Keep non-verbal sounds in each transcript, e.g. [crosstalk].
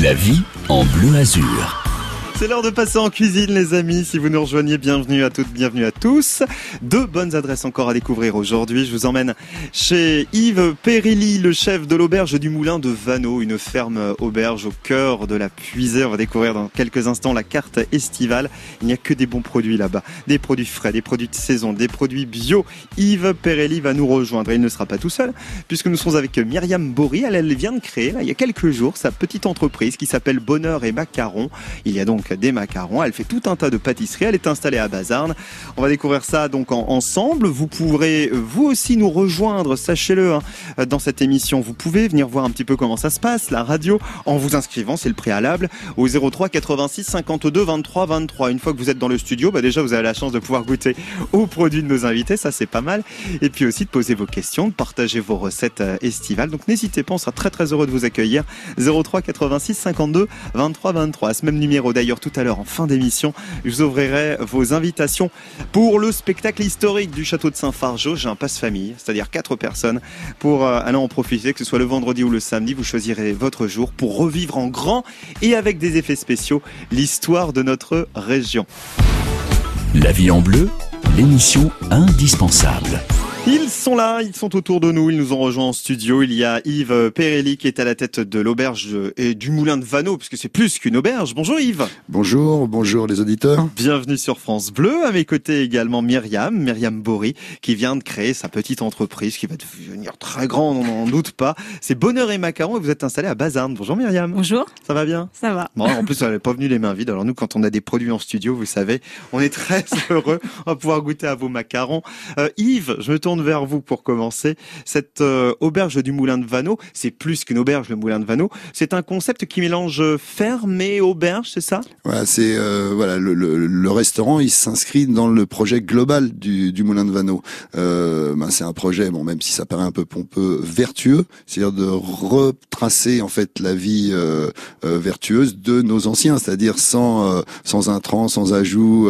La vie en bleu azur. C'est l'heure de passer en cuisine, les amis. Si vous nous rejoignez, bienvenue à toutes, bienvenue à tous. Deux bonnes adresses encore à découvrir aujourd'hui. Je vous emmène chez Yves Périlly, le chef de l'auberge du Moulin de Vanneau, une ferme auberge au cœur de la puisée. On va découvrir dans quelques instants la carte estivale. Il n'y a que des bons produits là-bas. Des produits frais, des produits de saison, des produits bio. Yves Périlly va nous rejoindre. Il ne sera pas tout seul, puisque nous sommes avec Myriam Bory. Elle, vient de créer, il y a quelques jours, sa petite entreprise qui s'appelle Bonheur et Macaron. Il y a donc des macarons. Elle fait tout un tas de pâtisseries. Elle est installée à Bazarne. On va découvrir ça donc ensemble. Vous pourrez vous aussi nous rejoindre, sachez-le, hein, dans cette émission. Vous pouvez venir voir un petit peu comment ça se passe, la radio, en vous inscrivant, c'est le préalable, au 03 86 52 23 23. Une fois que vous êtes dans le studio, bah déjà vous avez la chance de pouvoir goûter aux produits de nos invités, ça c'est pas mal. Et puis aussi de poser vos questions, de partager vos recettes euh, estivales. Donc n'hésitez pas, on sera très très heureux de vous accueillir. 03 86 52 23 23. À ce même numéro d'ailleurs tout à l'heure en fin d'émission. Je vous ouvrirai vos invitations pour le spectacle historique du château de Saint-Fargeau. J'ai un passe famille, c'est-à-dire quatre personnes pour euh, aller en profiter, que ce soit le vendredi ou le samedi. Vous choisirez votre jour pour revivre en grand et avec des effets spéciaux l'histoire de notre région. La vie en bleu, l'émission indispensable. Ils sont là, ils sont autour de nous, ils nous ont rejoints en studio. Il y a Yves Perelli qui est à la tête de l'auberge et du moulin de Vanneau, puisque c'est plus qu'une auberge. Bonjour Yves. Bonjour, bonjour les auditeurs. Bienvenue sur France Bleu. À mes côtés également Myriam, Myriam Bory, qui vient de créer sa petite entreprise qui va devenir très grande, on n'en doute pas. C'est Bonheur et Macaron et vous êtes installé à Bazarne. Bonjour Myriam. Bonjour. Ça va bien? Ça va. Bon, en plus, elle n'est pas venue les mains vides. Alors nous, quand on a des produits en studio, vous savez, on est [laughs] très heureux. On va pouvoir goûter à vos macarons. Euh, Yves, je me tourne vers vous pour commencer. Cette euh, auberge du Moulin de Vanneau, c'est plus qu'une auberge, le Moulin de Vanneau. C'est un concept qui mélange ferme et auberge, c'est ça? Voilà, c'est euh, voilà le, le, le, restaurant, il s'inscrit dans le projet global du, du Moulin de Vanneau. Euh, ben, c'est un projet, bon même si ça paraît un peu pompeux, vertueux, c'est-à-dire de retracer en fait la vie euh, vertueuse de nos anciens, c'est-à-dire sans sans intrants, sans ajout,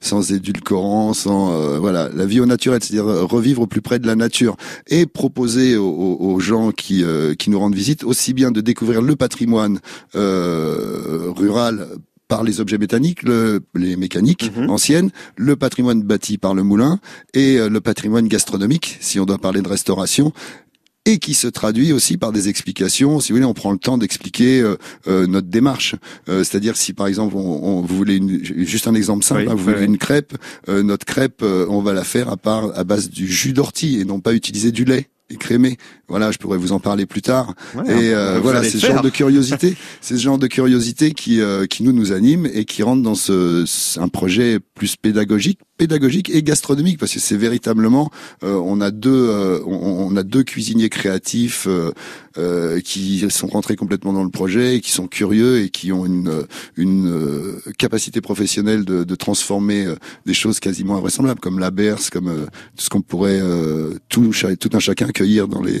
sans édulcorants, sans voilà la vie au naturel, c'est-à-dire revivre au plus près de la nature et proposer aux, aux gens qui, euh, qui nous rendent visite aussi bien de découvrir le patrimoine euh, rural par les objets mécaniques, le, les mécaniques mhm. anciennes, le patrimoine bâti par le moulin et euh, le patrimoine gastronomique, si on doit parler de restauration, et qui se traduit aussi par des explications. Si vous voulez, on prend le temps d'expliquer euh, euh, notre démarche. Euh, c'est-à-dire si par exemple, on, on, vous voulez une, juste un exemple simple, hein, vous voulez une crêpe, notre crêpe, on va la faire à part à base du jus d'ortie et non pas utiliser du lait écrémé. Voilà, je pourrais vous en parler plus tard. et euh, voilà, c'est ce genre de curiosité, [laughs] c'est ce genre de curiosité qui qui nous nous anime et qui rentre dans ce un projet plus pédagogique, pédagogique et gastronomique parce que c'est véritablement euh, on a deux euh, on, a deux cuisiniers créatifs euh, qui sont rentrés complètement dans le projet et qui sont curieux et qui ont une une capacité professionnelle de, de transformer des choses quasiment invraisemblables comme la berce comme tout ce qu'on pourrait tout tout un chacun accueillir dans les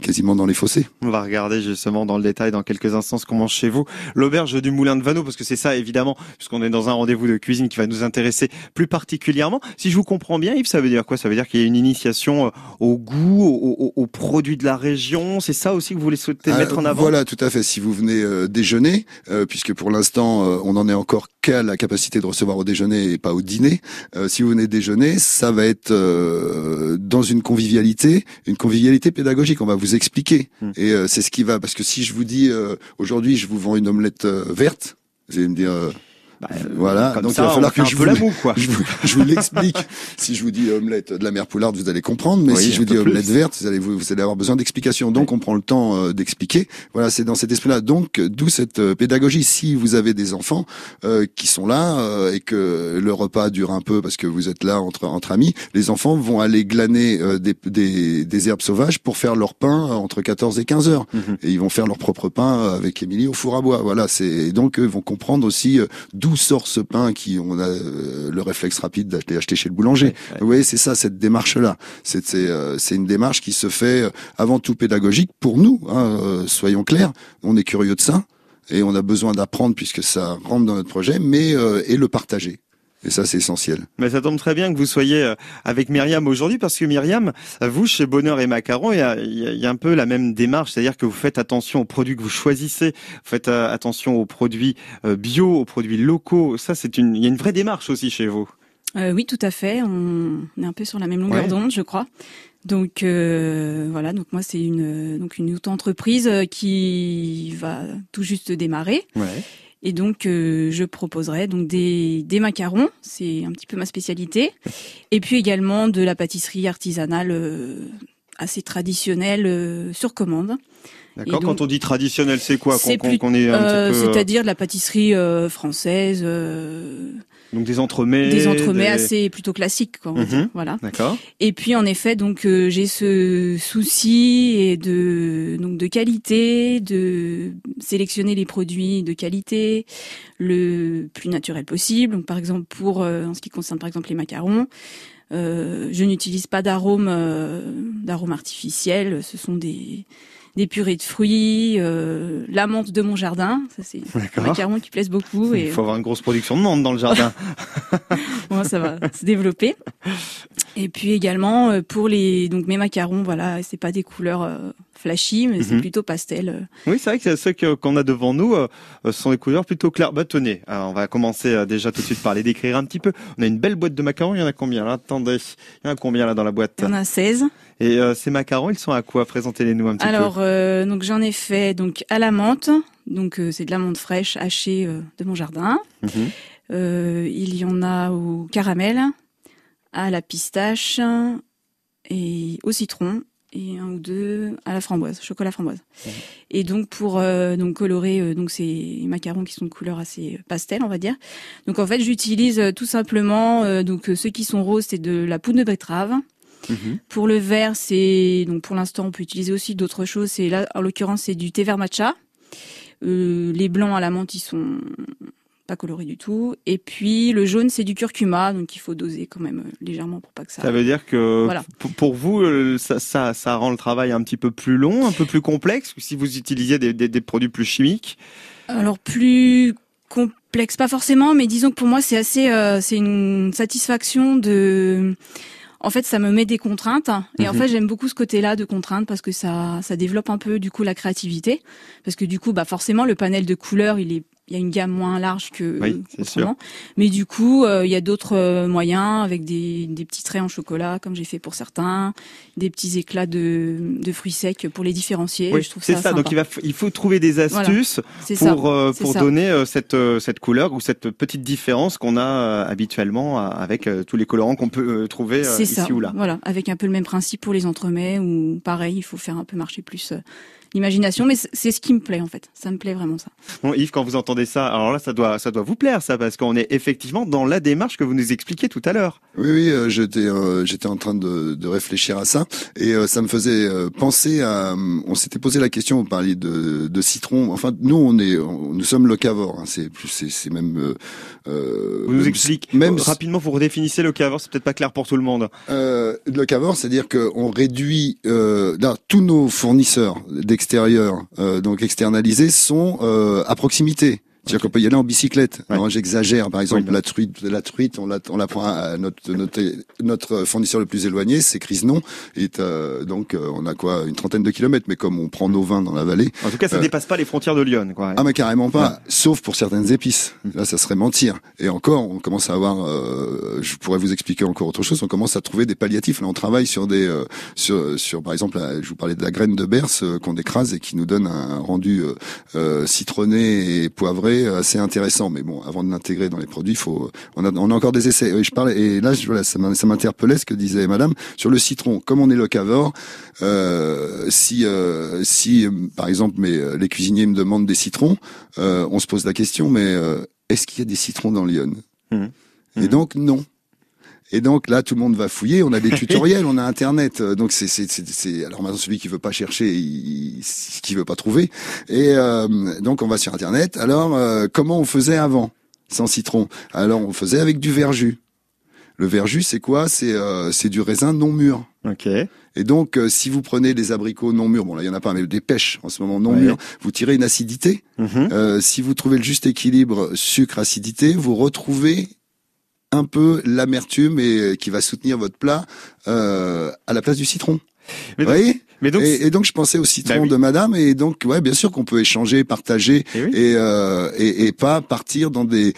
quasiment dans les fossés. On va regarder justement dans le détail dans quelques instants ce qu'on mange chez vous. L'auberge du Moulin de Vanneau, parce que c'est ça évidemment, puisqu'on est dans un rendez-vous de cuisine qui va nous intéresser plus particulièrement. Si je vous comprends bien, Yves, ça veut dire quoi? Ça veut dire qu'il y a une initiation euh, au goût, aux, produits de la région? C'est ça aussi que vous voulez souhaiter ah, mettre en avant? Voilà, tout à fait. Si vous venez euh, déjeuner, euh, puisque pour l'instant on en est encore qu'à la capacité de recevoir au déjeuner et pas au dîner. si vous venez déjeuner, ça va être dans une convivialité, une convivialité pédagogique. On va vous expliquer. Hmm. Et euh, c'est ce qui va, parce que si je vous dis euh, aujourd'hui je vous vends une omelette euh, verte, vous allez me dire bah, voilà, donc il va falloir que [laughs] je vous, quoi. je vous, l'explique. si je vous dis omelette de la mer Poularde, vous allez comprendre, mais si je vous dis omelette verte, vous allez, vous, allez avoir besoin d'explications. Donc on prend le temps euh, d'expliquer. Voilà, c'est dans cet esprit-là. Donc d'où cette euh, pédagogie. Si vous avez des enfants euh, qui sont là et que le repas dure un peu parce que vous êtes là entre entre amis, les enfants vont aller glaner des, des, des, herbes sauvages pour faire leur pain entre 14 et 15 heures. Mhm. Et ils vont faire leur propre pain avec Émilie au four à bois. Voilà, c'est donc eux vont comprendre aussi d'où sort ce pain qui on a euh, le réflexe rapide d'aller acheter chez le boulanger. Vous voyez, c'est ça cette démarche là. C'est c'est euh, c'est une démarche qui se fait euh, avant tout pédagogique pour nous. Hein, soyons clairs, on est curieux de ça et on a besoin d'apprendre puisque ça rentre dans notre projet, mais et le partager. Et ça, c'est essentiel. Mais ça tombe très bien que vous soyez euh, avec Myriam aujourd'hui parce que Myriam, vous, chez Bonheur et Macaron, il y a, il y a un peu la même démarche, c'est-à-dire que vous faites attention aux produits que vous choisissez, vous faites euh, attention aux produits euh, bio, aux produits locaux. Ça, c'est une, il y a une vraie démarche aussi chez vous. Euh, oui, tout à fait. On est un peu sur la même longueur Ouais. d'onde, je crois. Donc euh, voilà. Donc moi, c'est une donc une auto-entreprise euh, qui va tout juste démarrer. Ouais. Et donc, euh, je proposerai donc des, des macarons, c'est un petit peu ma spécialité, et puis également de la pâtisserie artisanale euh, assez traditionnelle euh, sur commande. D'accord. Quand on dit traditionnel, c'est quoi? C'est Qu'on plus- qu'on est un petit peu. C'est-à-dire de la pâtisserie française, Donc des entremets. des entremets des- assez plutôt classiques, quoi. Mhm. Voilà. D'accord. Et puis en effet, donc euh, j'ai ce souci et de donc de qualité, de sélectionner les produits de qualité le plus naturel possible. Donc par exemple pour euh, en ce qui concerne par exemple les macarons, euh, je n'utilise pas d'arôme d'arôme artificiel. Ce sont des des purées de fruits, euh, la menthe de mon jardin, ça c'est un macaron qui plaise beaucoup et Il faut avoir une grosse production de menthe dans le jardin. [laughs] Moi, ça va se développer. Et puis également euh, pour les donc mes macarons, voilà, c'est pas des couleurs euh, flashy, mais c'est Mhm. plutôt pastel. Oui, c'est vrai que ceux qu'on a devant nous sont des couleurs plutôt claires. Bah tenez, alors, on va commencer déjà tout de suite par les décrire un petit peu. On a une belle boîte de macarons, il y en a combien là? Attendez, il y en a combien là dans la boîte? Il y en a 16. Et euh, ces macarons, ils sont à quoi? Présentez-les-nous un petit Alors euh, donc j'en ai fait donc à la menthe, donc euh, c'est de la menthe fraîche hachée euh, de mon jardin. peu. Mhm. Euh, il y en a au caramel, à la pistache et au citron et un ou deux à la framboise, chocolat framboise. Et donc pour euh, donc colorer euh, donc ces macarons qui sont de couleur assez pastel, on va dire. Donc en fait, j'utilise euh, tout simplement euh, donc euh, ceux qui sont roses, c'est de la poudre de betterave. Mhm. Pour le vert, c'est donc pour l'instant on peut utiliser aussi d'autres choses. C'est là en l'occurrence c'est du thé vert matcha. Euh, les blancs à la menthe ils sont pas colorés du tout. Et puis le jaune c'est du curcuma, donc il faut doser quand même euh, légèrement pour pas que ça. Ça veut dire que Voilà. pour, vous, euh, ça, ça, ça rend le travail un petit peu plus long, un peu plus complexe si vous utilisiez des, des, des produits plus chimiques? Alors plus complexe, pas forcément, mais disons que pour moi c'est assez, euh, c'est une satisfaction de. En fait, ça me met des contraintes et en Mhm. fait j'aime beaucoup ce côté-là de contraintes parce que ça, ça développe un peu du coup la créativité parce que du coup bah forcément le panel de couleurs il est il y a une gamme moins large que Oui, c'est autrement. Mais du coup, euh, il y a d'autres euh, moyens avec des, des petits traits en chocolat, comme j'ai fait pour certains, des petits éclats de, de fruits secs pour les différencier. Oui, je trouve c'est ça, ça. Donc il va, f- il faut trouver des astuces ça. pour euh, ça. donner euh, cette euh, cette couleur ou cette petite différence qu'on a euh, habituellement euh, avec euh, tous les colorants qu'on peut euh, trouver euh, ici ça. ou là. Voilà, avec un peu le même principe pour les entremets où pareil, il faut faire un peu marcher plus euh, l'imagination, mais c'est- ce qui me plaît en fait. Ça me plaît vraiment ça. Bon, Yves, quand vous entendez ça, alors là, ça doit ça doit vous plaire ça parce qu'on est effectivement dans la démarche que vous nous expliquiez tout à l'heure. Oui, oui, euh, j'étais euh, j'étais en train de, de réfléchir à ça et euh, ça me faisait euh, penser à. On s'était posé la question, vous parliez de, de citron. Enfin, nous, on est, on- nous sommes locavores. Hein, c'est plus, c'est c'est même. euh, euh, Vous nous expliquez même rapidement, vous redéfinissez le caveur, c'est peut-être pas clair pour tout le monde. Euh, le cavor, c'est-à-dire qu'on réduit euh, là, tous nos fournisseurs d'extérieur, euh, donc externalisés, sont euh, à proximité. C'est-à-dire qu'on peut y aller en bicyclette. Ouais. Alors j'exagère, par exemple, Oui. la truite, la truite, on la, on la prend à notre, notre, notre fournisseur le plus éloigné, c'est Crisnon. Et euh, donc euh, on a quoi, une trentaine de kilomètres. Mais comme on prend nos vins dans la vallée, En tout cas, ça Euh, dépasse pas les frontières de Lyon, quoi. ah mais carrément pas, sauf pour certaines épices. Là, ça serait mentir. Et encore, on commence à avoir, euh, je pourrais vous expliquer encore autre chose. On commence à trouver des palliatifs. Là, on travaille sur des, euh, sur, sur par exemple, je vous parlais de la graine de berce qu'on écrase et qui nous donne un rendu citronné et poivré euh, assez intéressant. Mais bon, avant de l'intégrer dans les produits, faut, on a, on a encore des essais. Oui, je parlais et là, je, voilà, ça m'in- ça m'interpellait ce que disait Madame sur le citron. Comme on est locavore, euh, si, euh, si, par exemple, mais euh, les cuisiniers me demandent des citrons, euh, on se pose la question, mais est-ce qu'il y a des citrons dans Lyon Mhm. Et Mhm. donc non. Et donc là, tout le monde va fouiller. On a des [laughs] tutoriels, on a Internet. euh, Donc c'est c'est c'est alors maintenant celui qui veut pas chercher, il, qui veut pas trouver. Et euh, donc on va sur Internet. Alors euh, comment on faisait avant sans citron? Alors on faisait avec du verjus. Le verjus, c'est quoi? C'est euh, c'est du raisin non mûr. Ok. Et donc, euh, si vous prenez des abricots non mûrs, bon là il y en a pas, mais des pêches en ce moment non Ouais. mûrs, vous tirez une acidité. Mhm. Euh, si vous trouvez le juste équilibre sucre-acidité, vous retrouvez un peu l'amertume et qui va soutenir votre plat euh, à la place du citron. Mais donc- Mais donc, et, et donc je pensais au citron Bah oui. de madame et donc ouais bien sûr qu'on peut échanger, partager Eh oui. et, euh, et et pas partir dans des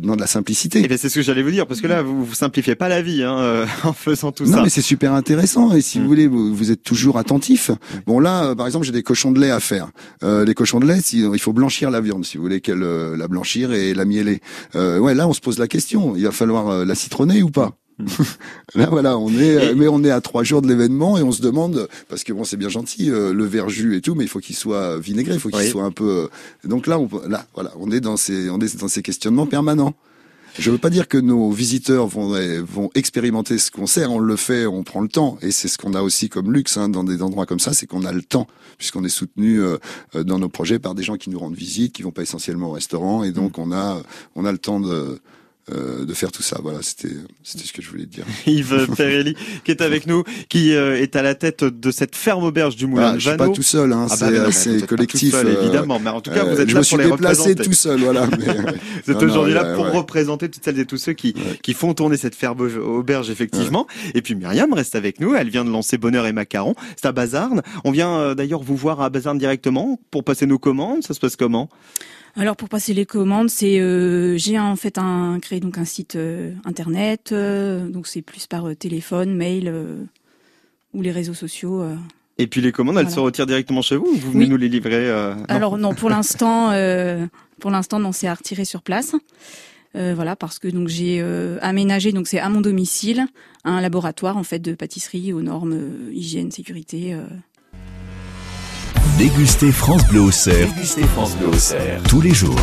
dans de la simplicité. eh bien, c'est ce que j'allais vous dire, parce que là, vous, vous simplifiez pas la vie hein, euh, [laughs] en faisant tout non ça. mais c'est super intéressant et si Mm. vous voulez vous, vous êtes toujours attentif. Bon là euh, par exemple j'ai des cochons de lait à faire. Euh, les cochons de lait si, il faut blanchir la viande si vous voulez qu'elle euh, la blanchir et la mieler. Euh, ouais là on se pose la question il va falloir euh, la citronner ou pas? [laughs] Là voilà, on est, euh, Et- mais on est à trois jours de l'événement et on se demande parce que bon c'est bien gentil euh, le verjus et tout, mais il faut qu'il soit vinaigré, il faut qu'il Oui. soit un peu. euh, Donc là, on, là voilà, on est dans ces, on est dans ces questionnements permanents. Je veux pas dire que nos visiteurs vont vont expérimenter ce qu'on sert, on le fait, on prend le temps et c'est ce qu'on a aussi comme luxe hein, dans des endroits comme ça, c'est qu'on a le temps puisqu'on est soutenu euh, euh, dans nos projets par des gens qui nous rendent visite, qui vont pas essentiellement au restaurant et donc on a on a le temps de euh, de faire tout ça. Voilà, c'était c'était ce que je voulais te dire. [laughs] Yves Perelli, qui est avec nous, qui euh, est à la tête de cette ferme auberge du Moulin Ah, je suis pas tout seul, hein, Ah bah, c'est c'est vous êtes pas collectif. tout seul, euh, évidemment. Mais en tout cas, vous euh, êtes je là me suis pour les déplacé tout seul, voilà. [laughs] mais. Vous êtes aujourd'hui là pour ouais. représenter toutes celles et tous ceux qui, Ouais. qui font tourner cette ferme auberge, effectivement. Et puis Myriam reste avec nous. Elle vient de lancer Bonheur et Macaron. C'est à Bazarne. On vient euh, d'ailleurs vous voir à Bazarne directement pour passer nos commandes. Ça se passe comment? Alors pour passer les commandes, c'est euh, j'ai en fait un créé donc un site euh, internet, euh, donc c'est plus par téléphone, mail ou les réseaux sociaux. Et puis les commandes, elles Voilà. se retirent directement chez vous ou vous venez Oui. nous les livrer non Alors non, pour l'instant, pour l'instant non, c'est à retirer sur place. Voilà, parce que donc j'ai aménagé, donc c'est à mon domicile, un laboratoire en fait de pâtisserie aux normes hygiène, sécurité. Dégustez France Bleu au cerf. Dégustez France Bleu au cerf. Tous les jours.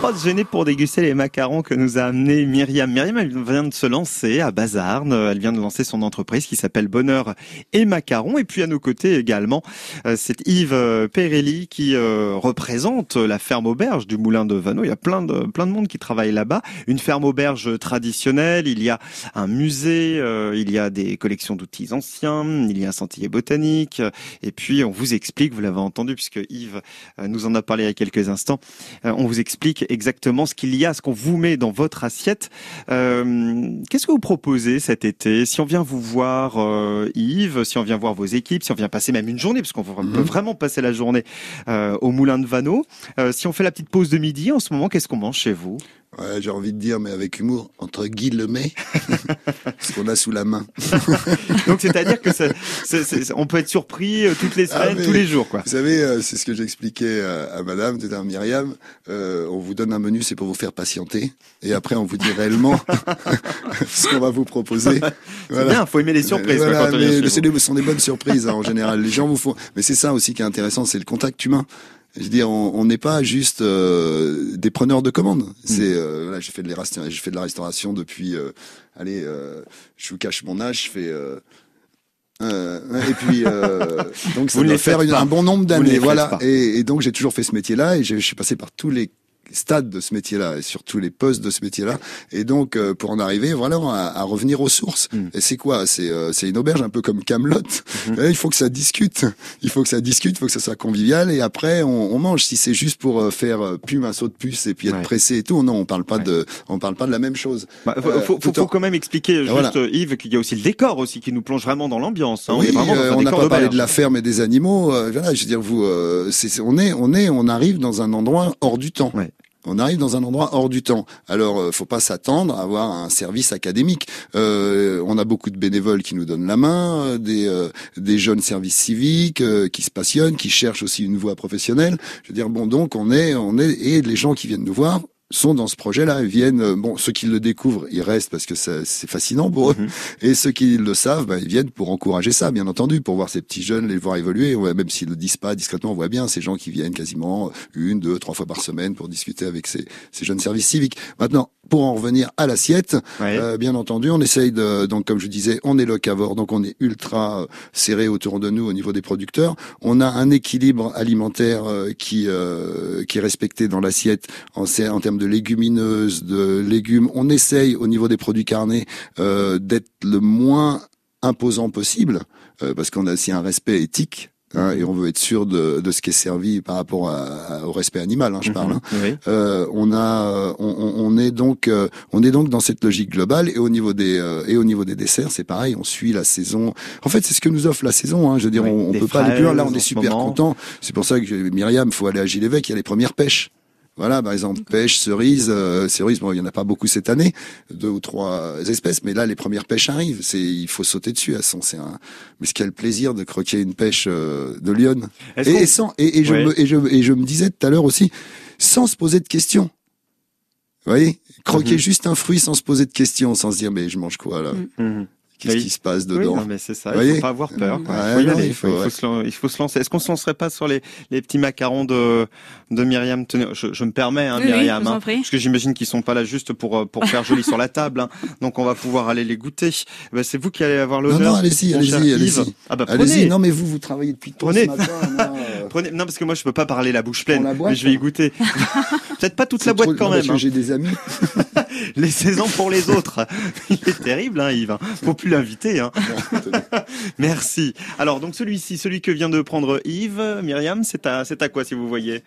Pas se gêner pour déguster les macarons que nous a amené Myriam. Myriam, elle vient de se lancer à Bazarne. Elle vient de lancer son entreprise qui s'appelle Bonheur et Macarons. Et puis à nos côtés également, euh, c'est Yves euh, Perelli qui euh, représente la ferme auberge du Moulin de Vanneau. Il y a plein de plein de monde qui travaille là-bas. Une ferme auberge traditionnelle. Il y a un musée. il y a des collections d'outils anciens. Il y a un sentier botanique. Et puis on vous explique, vous l'avez entendu puisque Yves nous en a parlé il y a quelques instants. On vous explique exactement ce qu'il y a, ce qu'on vous met dans votre assiette. Euh, Qu'est-ce que vous proposez cet été? Si on vient vous voir, euh, Yves, si on vient voir vos équipes, si on vient passer même une journée, parce qu'on peut Mhm. vraiment passer la journée euh, au Moulin de Vanneau. Euh, si on fait la petite pause de midi, en ce moment, qu'est-ce qu'on mange chez vous? Ouais, j'ai envie de dire, mais avec humour, entre guillemets, [laughs] ce qu'on a sous la main. [laughs] Donc c'est-à-dire que ça- c'est- c'est- on peut être surpris euh, toutes les Ah, semaines, mais- tous les jours, quoi. Vous savez, euh, c'est ce que j'expliquais euh, à Madame, tout à l'heure, Myriam. Euh, on vous donne un menu, c'est pour vous faire patienter, et après on vous dit réellement [laughs] ce qu'on va vous proposer. C'est bien, faut aimer les surprises quoi, Voilà, quand on vient mais c'est ce sont des bonnes surprises hein, en général. Les gens vous font. Mais c'est ça aussi qui est intéressant, c'est le contact humain. Je veux dire, on n'est pas juste euh, des preneurs de commandes. Mm. C'est euh, voilà, j'ai fait de la resta- j'ai fait de la restauration depuis. euh, allez, euh, je vous cache mon âge, je fais. et puis [laughs] donc ça Vous doit faire une- un bon nombre d'années, voilà. Et, et donc j'ai toujours fait ce métier-là et je suis passé par tous les stades de ce métier-là et sur tous les postes de ce métier-là. Et donc euh, pour en arriver, voilà, à, à revenir aux sources. Mm. Et c'est quoi? C'est euh, c'est une auberge un peu comme Camelot. Mm-hmm. Il faut que ça discute. Il faut que ça discute. Il faut que ça soit convivial. Et après, on, on mange. Si c'est juste pour euh, faire euh, plume un saut de puce et puis être Ouais. pressé et tout, non, on parle pas Ouais. de, on parle pas de la même chose. Bah, faut, Euh, faut, en- faut quand même expliquer juste Voilà. euh, Yves qu'il y a aussi le décor aussi qui nous plonge vraiment dans l'ambiance. hein. on oui, euh, on n'a pas parlé de la ferme et des animaux. euh, voilà, je veux dire, vous, euh, c'est- on est, on est, on arrive dans un endroit hors du temps. Ouais. On arrive dans un endroit hors du temps. Alors, euh, faut pas s'attendre à avoir un service académique. Euh, on a beaucoup de bénévoles qui nous donnent la main, euh, des, jeunes services civiques qui se passionnent, qui cherchent aussi une voie professionnelle. Je veux dire, bon, donc on est, on est, et les gens qui viennent nous voir sont dans ce projet-là, viennent, euh, bon, ceux qui le découvrent, ils restent parce que c'est fascinant pour eux, Mhm. et ceux qui le savent, bah, ils viennent pour encourager ça, bien entendu, pour voir ces petits jeunes, les voir évoluer. Ouais, même s'ils le disent pas discrètement, on voit bien ces gens qui viennent quasiment une, deux, trois fois par semaine pour discuter avec ces, ces jeunes services civiques. Maintenant, pour en revenir à l'assiette, Ouais. euh, bien entendu, on essaye de, donc comme je disais, on est locavore, donc on est ultra euh, serré autour de nous au niveau des producteurs. On a un équilibre alimentaire euh, qui euh, qui est respecté dans l'assiette en, en termes de légumineuses, de légumes. On essaye au niveau des produits carnés euh, d'être le moins imposant possible, euh, parce qu'on a aussi un respect éthique Hein, et on veut être sûr de, de ce qui est servi par rapport à, au respect animal, hein, je parle. Hein. Oui. Euh, on a, on, on est donc, euh, on est donc dans cette logique globale et au niveau des euh, et au niveau des desserts, c'est pareil. On suit la saison. En fait, c'est ce que nous offre la saison. Hein. Je veux dire, Oui, on, on peut pas aller plus loin. Là, on est super content. C'est pour ça que Myriam, faut aller à Gilles-Évêque. Il y a les premières pêches. Voilà, par exemple, pêche, cerise, euh, cerise. Bon, il y en a pas beaucoup cette année, deux ou trois espèces, mais là, les premières pêches arrivent. C'est, il faut sauter dessus. Elles sont, c'est un. Mais ce quel plaisir de croquer une pêche euh, de lionne. Et, sans, et, et je Ouais. me, et je, et je me disais tout à l'heure aussi, sans se poser de questions. Vous voyez, croquer Mhm. juste un fruit sans se poser de questions, sans se dire mais je mange quoi là? Mm. Qu'est-ce Oui. qui se passe Oui, dedans non, mais c'est ça. Vous Il faut voyez pas avoir peur. quoi. Il faut non, il faut, faut, il faut se, lan- il faut se lancer. Est-ce qu'on se lancerait pas sur les, les petits macarons de, de Myriam? Tenez, je, je me permets, hein, Oui, Myriam, hein, parce que j'imagine qu'ils sont pas là juste pour euh, pour faire joli sur la table. hein. Donc on va pouvoir aller les goûter. Ben, c'est vous qui allez avoir Non, l'honneur. non, allez-y, cher allez-y, Yves. allez-y. Ah bah Allez-y, prenez. non mais vous, vous travaillez depuis tôt Prenez. ce matin. moi, [laughs] euh, Prenez. Non, parce que moi je peux pas parler la bouche pleine, la boîte, mais je vais y hein. goûter. [laughs] Peut-être pas toute la boîte quand non, même. hein. J'ai des amis. [laughs] Laissez-en pour les autres. Il est terrible, hein, Yves. hein. Faut plus l'inviter. Hein. [laughs] Merci. Alors donc celui-ci, celui que vient de prendre Yves, Myriam, c'est à c'est à quoi si vous voyez?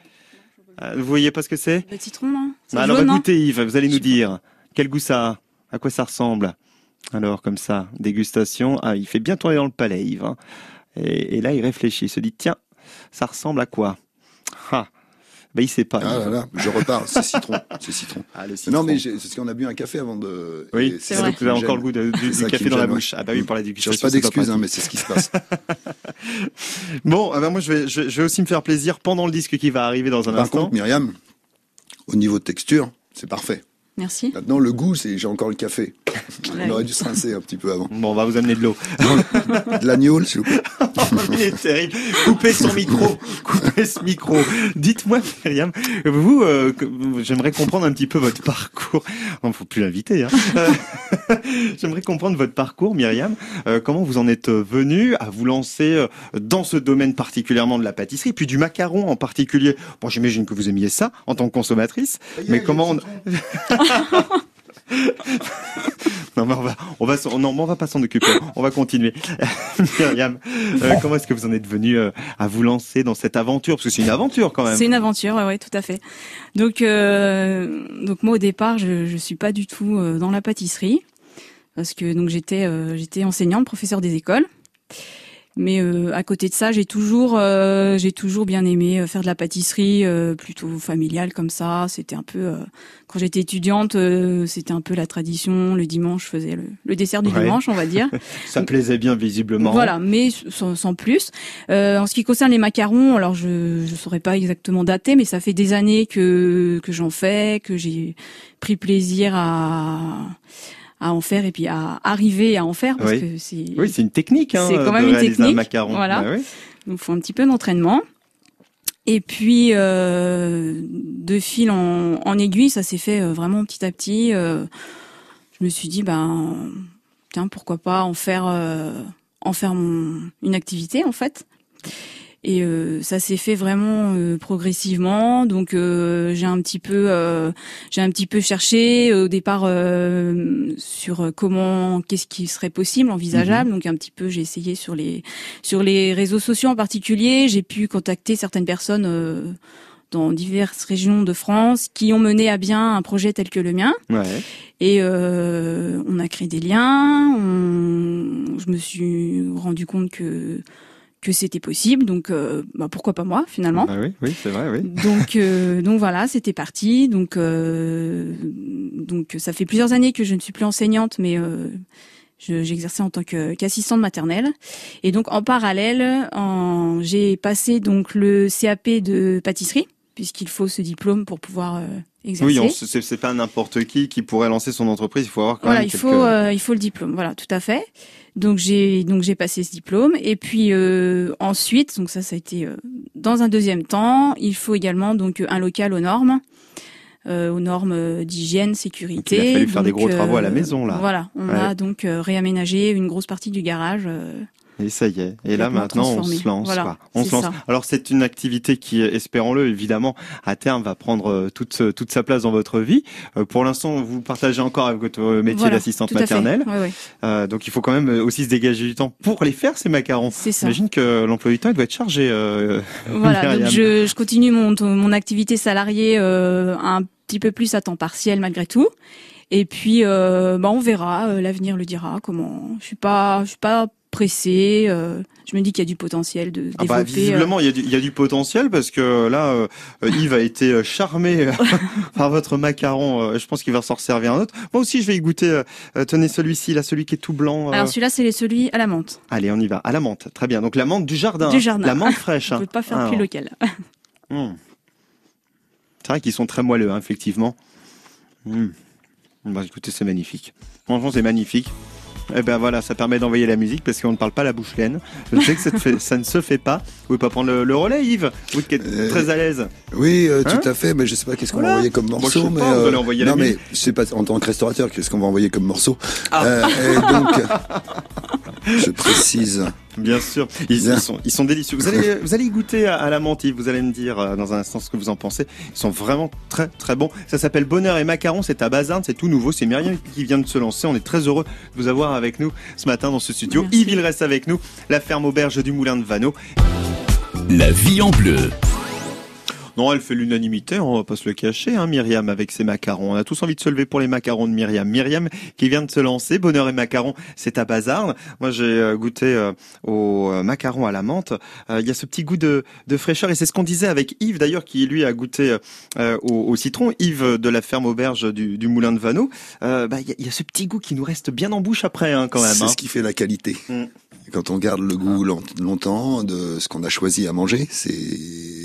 Euh, Vous voyez pas ce que c'est? Le citron, non? C'est Bah, Alors jaune, non? Goûtez Yves, vous allez nous dire quel goût ça a, à quoi ça ressemble? Alors comme ça, dégustation. Ah, il fait bien tourner dans le palais Yves. hein. Et, et là il réfléchit, il se dit tiens, ça ressemble à quoi? Bah il sait pas. Ah Yves. là là, je repars. C'est [laughs] citron, c'est citron. Ah, le Non mais j'ai- c'est parce qu'on a bu un café avant de. oui, c'est vrai. Vous avez encore le goût de- du, du café dans la bouche. Ah bah oui, pour la Je dégustation. cherche pas d'excuses, hein, mais c'est ce qui se passe. [laughs] Bon, ah bah moi je vais, je, je vais aussi me faire plaisir pendant le disque qui va arriver dans un Par instant. contre, Myriam, au niveau de texture, c'est parfait. Merci. Maintenant, le goût, c'est j'ai encore le café. Ouais. [laughs] On aurait dû se rincer un petit peu avant. Bon, on va vous amener de l'eau. De l'agneau, s'il vous plaît. [laughs] Il est terrible. Coupez son micro. Coupez ce micro. Dites-moi, Myriam, vous, euh, j'aimerais comprendre un petit peu votre parcours. Il faut plus l'inviter. Hein. Euh, [laughs] j'aimerais comprendre votre parcours, Myriam. Euh, comment vous en êtes venu à vous lancer dans ce domaine particulièrement de la pâtisserie, puis du macaron en particulier? Bon, j'imagine que vous aimiez ça en tant que consommatrice. Mais comment on... [laughs] Non, mais on va, on va, non, mais on va pas s'en occuper. On va continuer. [laughs] Myriam, euh, [laughs] comment est-ce que vous en êtes venu euh, à vous lancer dans cette aventure? Parce que c'est une aventure quand même. C'est une aventure, ouais, ouais, tout à fait. Donc, euh, donc moi au départ, je, je suis pas du tout dans la pâtisserie parce que donc j'étais j'étais enseignante, professeur des écoles. Mais euh, à côté de ça, j'ai toujours euh, j'ai toujours bien aimé euh, faire de la pâtisserie euh, plutôt familiale comme ça. C'était un peu euh, quand j'étais étudiante, euh, c'était un peu la tradition. Le dimanche, je faisais le, le dessert du Ouais. dimanche, on va dire. [laughs] Ça plaisait bien visiblement. Voilà, mais sans, sans plus. Euh, en ce qui concerne les macarons, alors je je saurais pas exactement dater, mais ça fait des années que que j'en fais, que j'ai pris plaisir à à en faire et puis à arriver à en faire parce Oui. que c'est Oui, c'est une technique. Hein, C'est quand de même une réaliser un technique, macaron. voilà. Bah oui. donc faut un petit peu d'entraînement. Et puis euh, de fil en, en aiguille, ça s'est fait euh, vraiment petit à petit. euh, je me suis dit ben tiens pourquoi pas en faire euh, en faire mon, une activité en fait. Et euh, ça s'est fait vraiment euh, progressivement. Donc euh, j'ai un petit peu euh, j'ai un petit peu cherché au départ euh, sur comment qu'est-ce qui serait possible, envisageable. Donc un petit peu j'ai essayé sur les sur les réseaux sociaux en particulier. J'ai pu contacter certaines personnes euh, dans diverses régions de France qui ont mené à bien un projet tel que le mien. Ouais. Et euh, on a créé des liens. On... Je me suis rendu compte que que c'était possible. Donc euh, bah, pourquoi pas moi finalement. Bah oui, oui, c'est vrai, oui. Donc euh, donc voilà, c'était parti. Donc euh, donc ça fait plusieurs années que je ne suis plus enseignante, mais euh, je- j'exerçais en tant qu'assistante maternelle. Et donc en parallèle, en- j'ai passé donc le CAP de pâtisserie puisqu'il faut ce diplôme pour pouvoir euh, exercer. Oui, c'est pas n'importe qui qui pourrait lancer son entreprise. Il faut avoir quand Voilà, même il faut euh, il faut le diplôme. Voilà, tout à fait. Donc j'ai donc j'ai passé ce diplôme et puis euh, ensuite donc ça ça a été euh, dans un deuxième temps, il faut également donc un local aux normes euh, aux normes d'hygiène, sécurité. Donc, il a fallu faire des gros travaux à la maison, là. Voilà, on Ouais. a donc réaménagé une grosse partie du garage Et ça y est. Et là maintenant, on se lance. On se lance. Alors c'est une activité qui, espérons-le, évidemment, à terme, va prendre euh, toute toute sa place dans votre vie. Euh, pour l'instant, vous partagez encore avec votre métier d'assistante maternelle. Euh, donc il faut quand même aussi se dégager du temps pour les faire ces macarons. J'imagine que l'emploi du temps il doit être chargé. Euh, [laughs] voilà. donc je, je, continue mon mon activité salariée un petit peu plus à temps partiel malgré tout. Et puis, euh, bah, on verra. L'avenir le dira. Comment Je suis pas, je suis pas pressé. Euh, je me dis qu'il y a du potentiel de ah bah, visiblement, il y, a du, il y, a du potentiel parce que là, euh, Yves a été euh, charmé [laughs] par votre macaron. je pense qu'il va s'en servir un autre. Moi aussi, je vais y goûter. tenez celui-ci, là, celui qui est tout blanc. Alors celui-là, c'est celui à la menthe. Allez, on y va. À la menthe, très bien. Donc la menthe du jardin. Du jardin. La menthe fraîche. [laughs] on peut pas faire plus local. Hmm. C'est vrai qu'ils sont très moelleux, hein, effectivement. Hmm. Bah, écoutez, c'est magnifique. Franchement, c'est magnifique. Eh ben voilà, ça permet d'envoyer la musique parce qu'on ne parle pas la bouche pleine. Je sais que ça, ne se fait pas. Vous pouvez pas prendre le, relais, Yves Vous qui êtes euh, très à l'aise. Oui, euh, tout hein à fait. Mais je sais pas qu'est-ce qu'on va envoyer comme morceau. mais euh, envoyer non, la mais je sais pas en tant que restaurateur qu'est-ce qu'on va envoyer comme morceau? Ah. et donc, [laughs] je précise. Bien sûr, ils, sont, ils sont délicieux. Vous allez, vous allez y goûter à, la menthe, vous allez me dire euh, dans un instant ce que vous en pensez. Ils sont vraiment très très bons. Ça s'appelle Bonheur et Macaron, c'est à Bazarne, c'est tout nouveau. C'est Myriam qui vient de se lancer. On est très heureux de vous avoir avec nous ce matin dans ce studio. Yves, il reste avec nous. La ferme auberge du Moulin de Vanneau. La vie en bleu. Non, elle fait l'unanimité, on va pas se le cacher, hein, Myriam, avec ses macarons. On a tous envie de se lever pour les macarons de Myriam. Myriam qui vient de se lancer, Bonheur et macarons, c'est à Bazarne. Moi, j'ai euh, goûté euh, aux euh, macarons à la menthe. Il y a ce petit goût de, de fraîcheur et c'est ce qu'on disait avec Yves d'ailleurs, qui lui a goûté au, citron. Yves de la ferme auberge du, du Moulin de Vanneau. Bah, il y, a ce petit goût qui nous reste bien en bouche après, hein, quand même. C'est hein. ce qui fait la qualité. Mm. Quand on garde le goût longtemps de ce qu'on a choisi à manger, c'est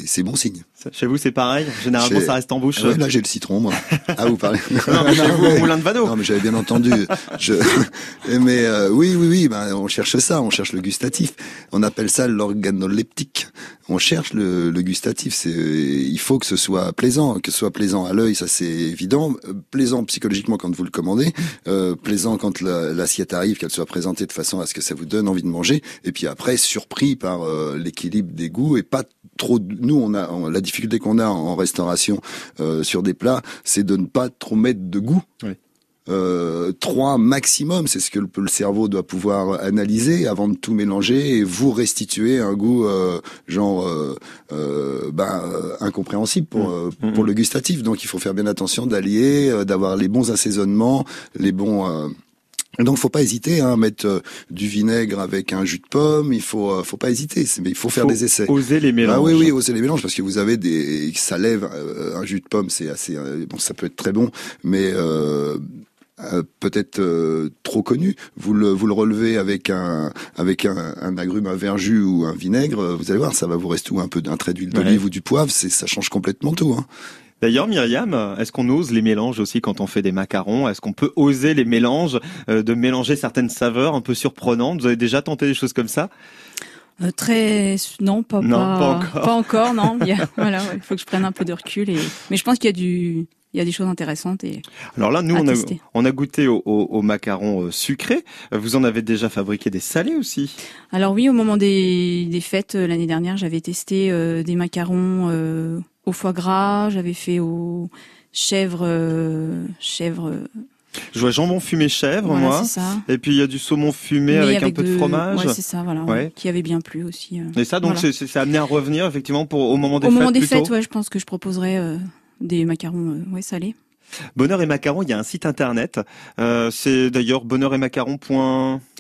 c'est bon signe. Chez vous, c'est pareil. Généralement, ça reste en bouche. Ah là, j'ai le citron, moi. Ah, vous parlez. [laughs] non, mais chez [laughs] vous, au moulin de Vado. Non, mais j'avais bien entendu. Je... [laughs] mais euh, oui, oui, oui. Ben, on cherche ça. On cherche le gustatif. On appelle ça l'organoleptique. On cherche le, le gustatif. C'est, il faut que ce soit plaisant, que ce soit plaisant à l'œil, ça c'est évident. Plaisant psychologiquement quand vous le commandez. Euh, plaisant quand l'assiette arrive, qu'elle soit présentée de façon à ce que ça vous donne envie de manger. Et puis après, surpris par euh, l'équilibre des goûts et pas trop. Nous, on a la difficulté qu'on a en restauration euh, sur des plats, c'est de ne pas trop mettre de goût. Euh, trois maximum, c'est ce que le, cerveau doit pouvoir analyser avant de tout mélanger et vous restituer un goût euh, genre ben, incompréhensible pour mmh. pour le gustatif. Donc il faut faire bien attention d'allier, d'avoir les bons assaisonnements, les bons donc, faut pas hésiter hein, mettre euh, du vinaigre avec un jus de pomme. Il faut, euh, faut pas hésiter. Mais il faut faire des essais. Oser les mélanges. Ah oui, oui, oser les mélanges parce que vous avez des, ça lève euh, un jus de pomme, c'est assez, bon, ça peut être très bon, mais peut-être trop connu. Vous le, vous le relevez avec un, avec un, un, agrume, un verjus ou un vinaigre. Vous allez voir, ça va vous rester un peu d'un trait d'huile d'olive ou du poivre. C'est, ça change complètement tout. Hein. D'ailleurs, Myriam, est-ce qu'on ose les mélanges aussi quand on fait des macarons? Est-ce qu'on peut oser les mélanges, euh, de mélanger certaines saveurs un peu surprenantes? Vous avez déjà tenté des choses comme ça? Euh, très non pas non, pas, encore. pas encore non. [laughs] Il voilà il faut que je prenne un peu de recul et mais je pense qu'il y a du il y a des choses intéressantes et alors là nous on a on a goûté au, au, macarons euh, sucrés vous en avez déjà fabriqué des salés aussi? Alors oui au moment des, des fêtes l'année dernière j'avais testé des macarons au foie gras, j'avais fait au chèvre, euh, chèvre. Je vois jambon fumé chèvre, moi. Et puis il y a du saumon fumé avec, un peu de, fromage. Ouais, c'est ça, voilà. Ouais. Qui avait bien plu aussi. Euh, Et ça, donc, c'est, c'est amené à revenir effectivement pour au moment des fêtes. Au moment des plutôt. fêtes, ouais, je pense que je proposerais euh, des macarons, ouais, salés. Bonheur et macarons, il y a un site internet. Euh, c'est d'ailleurs bonheur et macarons.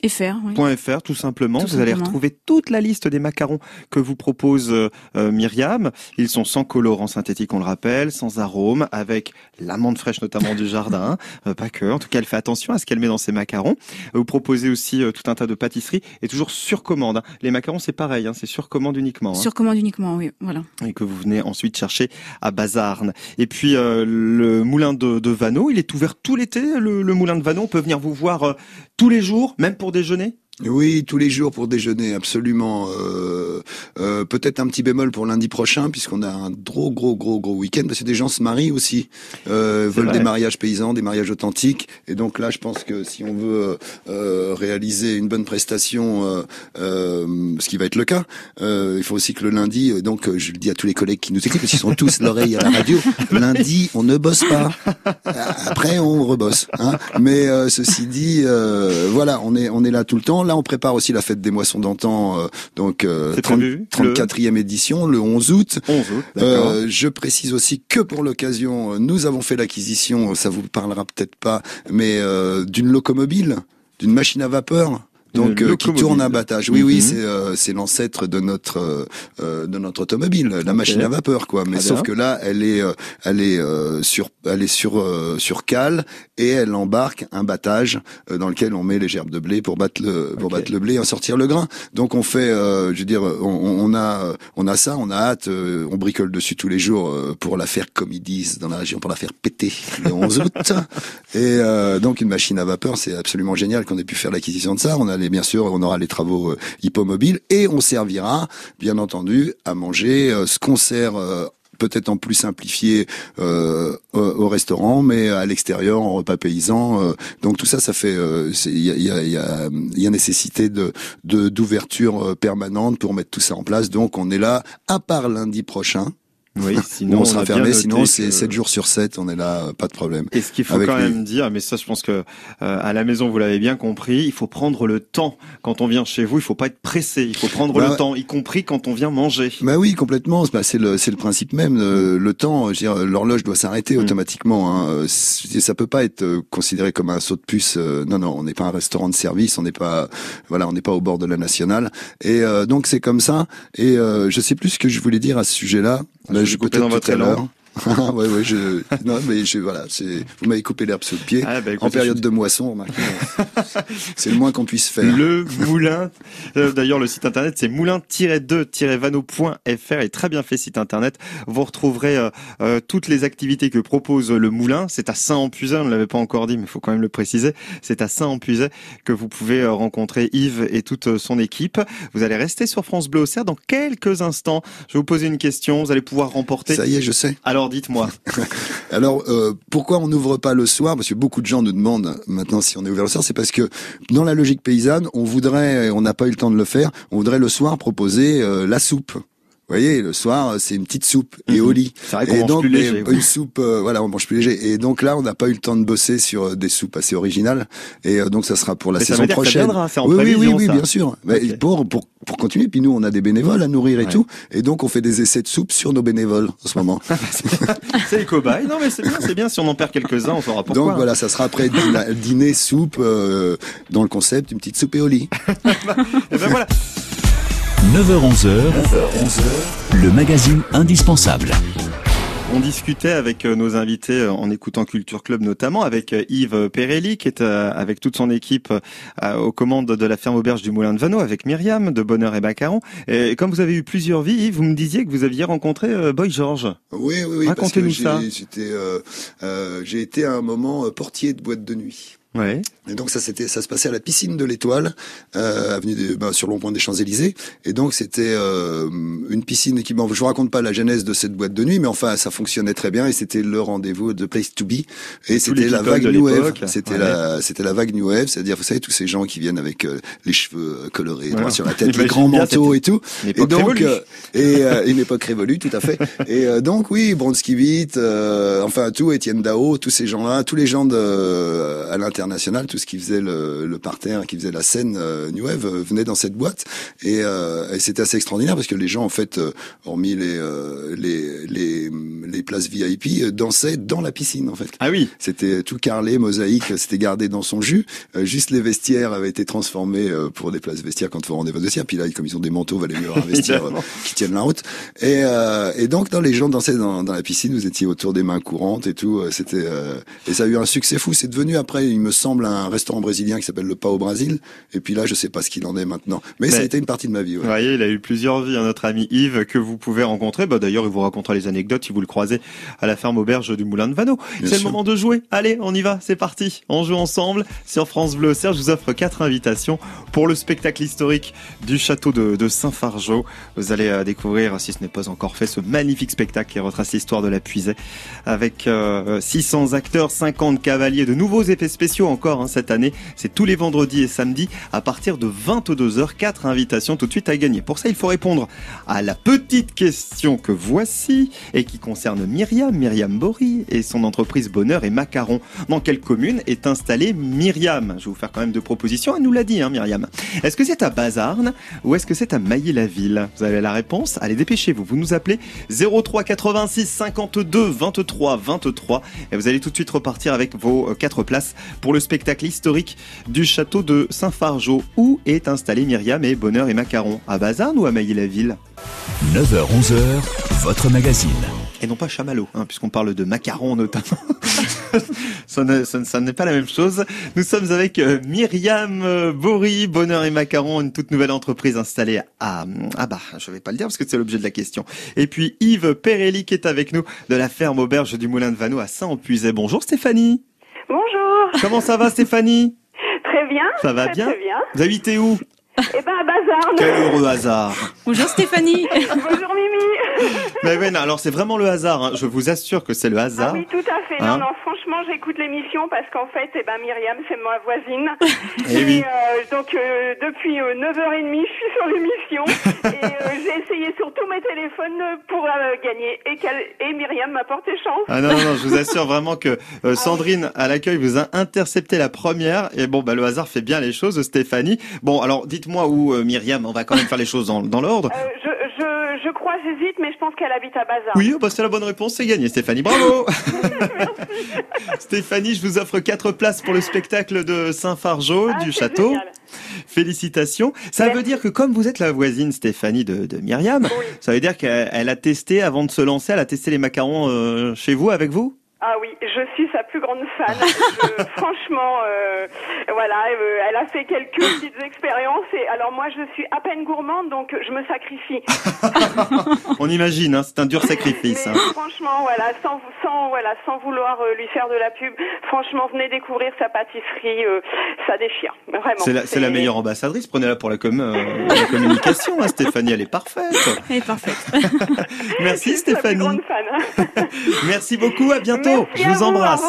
.fr, tout simplement. vous allez retrouver toute la liste des macarons que vous propose euh, Myriam. Ils sont sans colorant synthétique, on le rappelle, sans arôme, avec l'amande fraîche notamment du jardin, [laughs] euh, pas que. En tout cas, elle fait attention à ce qu'elle met dans ses macarons. Vous proposez aussi euh, tout un tas de pâtisseries et toujours sur commande. Hein. Les macarons, c'est pareil, hein, c'est sur commande uniquement. Hein. Sur commande uniquement, oui, voilà. Et que vous venez ensuite chercher à Bazarne. Et puis le moulin de, de il est ouvert tout l'été. Le, le, moulin de Vanneau, on peut venir vous voir tous les jours, même pour déjeuner? Oui, tous les jours pour déjeuner, absolument. Euh, euh, Peut-être un petit bémol pour lundi prochain, puisqu'on a un gros, gros, gros, gros week-end, parce que des gens se marient aussi, euh, veulent des mariages paysans, des mariages authentiques. Et donc là, je pense que si on veut euh, réaliser une bonne prestation, euh, euh, ce qui va être le cas, il faut aussi que le lundi, donc je le dis à tous les collègues qui nous écoutent, parce qu'ils sont tous l'oreille à la radio, [laughs] lundi, on ne bosse pas. Après, on rebosse. Hein. Mais ceci dit, voilà, on est, on est là tout le temps là, on prépare aussi la fête des moissons d'antan, euh, donc 34e euh, édition, le 11 août. 11 août euh, je précise aussi que pour l'occasion, nous avons fait l'acquisition, ça vous parlera peut-être pas, mais d'une locomobile, d'une machine à vapeur donc euh, qui tourne à battage. Oui, oui, mhm. c'est euh, c'est l'ancêtre de notre euh, de notre automobile, la machine à vapeur, quoi. Mais sauf que là, elle est elle est sur elle est sur sur cale et elle embarque un battage dans lequel on met les gerbes de blé pour battre le pour battre le blé et en sortir le grain. Donc on fait, je veux dire, on, on, a on a ça, on a hâte, on bricole dessus tous les jours pour la faire comme ils disent dans la région, pour la faire péter le 11 août. [laughs] et donc une machine à vapeur, c'est absolument génial qu'on ait pu faire l'acquisition de ça. On a bien sûr, on aura les travaux euh, hippomobiles et on servira, bien entendu, à manger euh, ce qu'on sert euh, peut-être en plus simplifié au, restaurant, mais à l'extérieur en repas paysan. donc tout ça, ça fait, il y a nécessité de d'ouverture permanente pour mettre tout ça en place. Donc on est là, à part lundi prochain. Oui, sinon on sera fermé. Sinon, c'est 7 jours sur 7, on est là, pas de problème. Et ce qu'il faut quand même dire, mais ça, je pense que euh, à la maison, vous l'avez bien compris, il faut prendre le temps quand on vient chez vous. Il faut pas être pressé. Il faut prendre bah le temps, y compris quand on vient manger. Bah oui, complètement. Bah, c'est le c'est le principe même. Le, le temps, l'horloge doit s'arrêter mm. automatiquement. Hein. Ça peut pas être euh, considéré comme un saut de puce. Euh, non, non, on n'est pas un restaurant de service. On n'est pas, voilà, on n'est pas au bord de la nationale. Et donc c'est comme ça. Et je sais plus ce que je voulais dire à ce sujet-là. Bah, je coupé dans votre élan. [laughs] ouais, ouais, je, non, mais je, voilà, c'est, vous m'avez coupé l'herbe sous le pied. Ah, bah, en période de moisson, [laughs] c'est le moins qu'on puisse faire. Le moulin, euh, d'ailleurs, le site internet, c'est moulin-2-vano.fr est très bien fait site internet. Vous retrouverez euh, euh, toutes les activités que propose le moulin. C'est à Saint-Ampuzet, on ne l'avait pas encore dit, mais il faut quand même le préciser. C'est à Saint-Ampuzet que vous pouvez rencontrer Yves et toute son équipe. Vous allez rester sur France Bleu Auxerre dans quelques instants. Je vais vous poser une question. Vous allez pouvoir remporter. Ça y est, je sais. Alors, dites-moi. [laughs] Alors, euh, pourquoi on n'ouvre pas le soir? Parce que beaucoup de gens nous demandent maintenant si on est ouvert le soir. C'est parce que dans la logique paysanne, on voudrait, on n'a pas eu le temps de le faire, on voudrait le soir proposer euh, la soupe. Vous voyez, le soir, c'est une petite soupe et au lit. C'est vrai qu'on mange plus léger. Une soupe, euh, voilà, on mange plus léger. Et donc là, on n'a pas eu le temps de bosser sur euh, des soupes assez originales. Et euh, donc ça sera pour la saison prochaine. Ça en oui, oui, oui, oui, bien sûr. pour pour pour continuer. Puis nous, on a des bénévoles à nourrir et tout. Et donc on fait des essais de soupe sur nos bénévoles en ce moment. [laughs] c'est les cobayes. Non, mais c'est bien, c'est bien. Si on en perd quelques-uns, on saura pourquoi. Donc voilà, ça sera après dîner, soupe dans le concept, une petite soupe et au lit. [laughs] et ben voilà. 9h-11h, 9h-11h, le magazine indispensable. On discutait avec euh, nos invités euh, en écoutant Culture Club notamment avec euh, Yves Perelli qui est avec toute son équipe aux commandes de la ferme auberge du Moulin de Vano avec Myriam de Bonheur et Bacaron. Et comme vous avez eu plusieurs vies, Yves, vous me disiez que vous aviez rencontré Boy George. Oui, oui, oui. Racontez-nous ça. J'ai été à un moment portier de boîte de nuit. Ouais. Et donc ça c'était ça se passait à la piscine de l'Étoile, euh, avenue de, bah, sur le pont des Champs Élysées. Et donc c'était euh, une piscine qui, bon, je vous raconte pas la genèse de cette boîte de nuit, mais enfin ça fonctionnait très bien et c'était le rendez-vous de place to be. Et c'était la vague new wave. C'était la c'était la vague new wave, c'est-à-dire vous savez tous ces gens qui viennent avec euh, les cheveux euh, colorés sur la tête, les grands manteaux et tout. Et donc euh, et une époque révolue tout à fait. et donc oui, Bronski enfin tout Étienne Dao, tous ces gens-là, tous les gens de à l'international, tout ce qui faisait le le, parterre qui faisait la scène euh, New Wave euh, venait dans cette boîte et, euh, et c'était assez extraordinaire parce que les gens en fait, hormis les, les les les places VIP, dansaient dans la piscine en fait. Ah oui. C'était tout carrelé, mosaïque, c'était gardé dans son jus. juste les vestiaires avaient été transformés pour des places vestiaires quand vous rendez votre vestiaire. Puis là, comme ils ont des manteaux, valait mieux investir qui tiennent la route. Et, et donc, dans les gens dansaient dans, dans la piscine, vous étiez autour des mains courantes et tout. C'était et ça a eu un succès fou. C'est devenu après, il me ressemble à un restaurant brésilien qui s'appelle le Pas au Brésil. Et puis là, je sais pas ce qu'il en est maintenant. Mais, ça a été une partie de ma vie. Ouais. Vous voyez, il a eu plusieurs vies. Hein, notre ami Yves que vous pouvez rencontrer. Bah, d'ailleurs, il vous racontera les anecdotes si vous le croisez à la ferme auberge du Moulin de Vano. C'est le moment de jouer. Allez, on y va. C'est parti. On joue ensemble sur France Bleu. Serge, je vous offre quatre invitations pour le spectacle historique du château de, de Saint-Fargeau. Vous allez euh, découvrir, si ce n'est pas encore fait, ce magnifique spectacle qui retrace l'histoire de la puisée avec euh, 600 acteurs, 50 cavaliers, de nouveaux effets spéciaux encore hein, cette année. C'est tous les vendredis et samedis à partir de 22h. Quatre invitations tout de suite à gagner. Pour ça, il faut répondre à la petite question que voici et qui concerne Myriam, Myriam Bory et son entreprise Bonheur et Macaron. Dans quelle commune est installée Myriam? Je vais vous faire quand même deux propositions. Elle nous l'a dit, hein, Myriam. Est-ce que c'est à Bazarne ou est-ce que c'est à Mailly-la-Ville? Vous avez la réponse Allez, dépêchez-vous. Vous nous appelez 03 86 52 23 23 et vous allez tout de suite repartir avec vos euh, quatre places pour le spectacle historique du château de Saint-Fargeau. Où est installée Myriam et Bonheur et Macaron À Bazarne ou à Mailly-la-Ville 9h-11h, votre magazine. et non pas chamallow, hein, puisqu'on parle de macarons notamment. [laughs] ça ne- ça ne- ça n'est pas la même chose. Nous sommes avec euh, Myriam euh, Bory, Bonheur et Macarons, une toute nouvelle entreprise installée à... Ah bah, je vais pas le dire parce que c'est l'objet de la question. Et puis Yves Perelli qui est avec nous de la ferme auberge du Moulin de Vano à Saint-Empuisay. Bonjour Stéphanie Bonjour, Comment ça va Stéphanie? Très bien. Ça va très, bien? Très bien. Vous habitez où? Eh ben, à Bazarne. Quel heureux hasard Bonjour Stéphanie. [laughs] Bonjour Mimi. Mais ouais, non, alors c'est vraiment le hasard, hein. je vous assure que c'est le Ah hasard. oui, tout à fait. Hein non, non, franchement, j'écoute l'émission parce qu'en fait, eh ben, Myriam, c'est ma voisine. Eh oui. euh, donc, euh, depuis euh, 9h30, je suis sur l'émission. [laughs] et euh, j'ai essayé sur tous mes téléphones pour euh, gagner. Et, et Myriam m'a porté chance. Ah non, non, non, je vous assure vraiment que euh, Sandrine à l'accueil vous a intercepté la première et bon bah le hasard fait bien les choses Stéphanie. Bon alors dites-moi où euh, Myriam, on va quand même faire les choses dans, dans l'ordre. Euh, je, je, je crois, j'hésite, mais je pense qu'elle habite à Bazarne. Oui, bah c'est la bonne réponse, c'est gagné Stéphanie, bravo [laughs] [laughs] Stéphanie, je vous offre quatre places pour le spectacle de Saint-Fargeau Ah, du château. génial. Félicitations. Ça Merci. veut dire que comme vous êtes la voisine Stéphanie de, de Myriam, Oui. ça veut dire qu'elle elle a testé avant de se lancer, elle a testé les macarons euh, chez vous avec vous? Ah oui, je suis sa plus grande fan. Je- [laughs] franchement, euh, voilà, euh, elle a fait quelques petites expériences. Et alors moi, je suis à peine gourmande, donc je me sacrifie. [laughs] On imagine, hein, c'est un dur sacrifice. Mais hein. franchement, voilà, sans, sans, voilà, sans vouloir euh, lui faire de la pub, franchement, venez découvrir sa pâtisserie, euh, ça déchire, vraiment. C'est la, c'est la meilleure ambassadrice. Prenez-la pour la, com, euh, la communication. hein, Stéphanie, elle est parfaite. Elle est parfaite. [laughs] Merci Je suis sa plus Stéphanie. grande fan. Merci beaucoup. À bientôt. Merci Je vous vous, embrasse.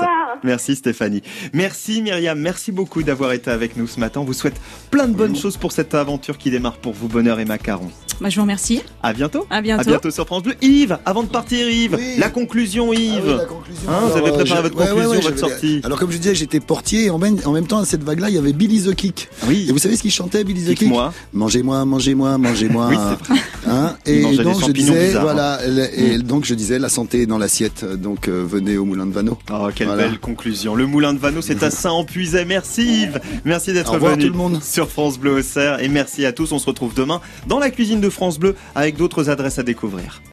Merci Stéphanie. Merci Myriam. Merci beaucoup d'avoir été avec nous ce matin. On vous souhaite plein de bonnes choses pour cette aventure qui démarre pour vous. Bonheur et macarons. Bah, je vous remercie. À bientôt. À bientôt. À bientôt sur France Bleu. Yves, avant de partir, Yves, Oui. la conclusion, Yves. Ah oui, la conclusion. Hein, vous Alors, avez préparé votre je- ouais, ouais, conclusion, ouais, votre sortie. Alors comme je disais, j'étais portier et en même, en même temps à cette vague-là, il y avait Billy the Kick. Oui. Et vous savez ce qu'il chantait Billy the Kick? Dites-moi. Mangez-moi, mangez-moi, mangez-moi. [laughs] Oui, c'est vrai. Hein et donc je disais, bizarres, hein. voilà, et donc je disais la santé est dans l'assiette. Donc euh, venez au Moulin de Vano. Oh, quelle Voilà. belle conclusion. Le moulin de Vano, c'est à Saint-Empuisay. Merci Yves. Merci d'être Au revoir venu tout le monde. sur France Bleu Auxerre. Et merci à tous. On se retrouve demain dans la cuisine de France Bleu avec d'autres adresses à découvrir.